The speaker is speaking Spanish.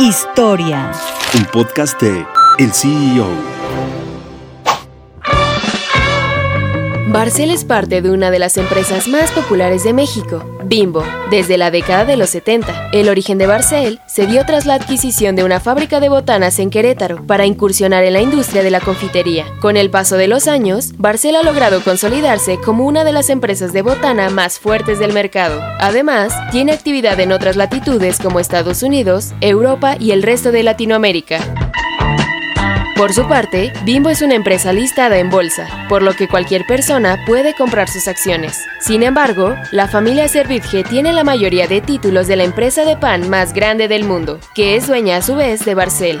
Historia. Un podcast de El CEO. Barcel es parte de una de las empresas más populares de México, Bimbo, desde la década de los 70. El origen de Barcel se dio tras la adquisición de una fábrica de botanas en Querétaro para incursionar en la industria de la confitería. Con el paso de los años, Barcel ha logrado consolidarse como una de las empresas de botana más fuertes del mercado. Además, tiene actividad en otras latitudes como Estados Unidos, Europa y el resto de Latinoamérica. Por su parte, Bimbo es una empresa listada en bolsa, por lo que cualquier persona puede comprar sus acciones. Sin embargo, la familia Servitje tiene la mayoría de títulos de la empresa de pan más grande del mundo, que es dueña a su vez de Barcel.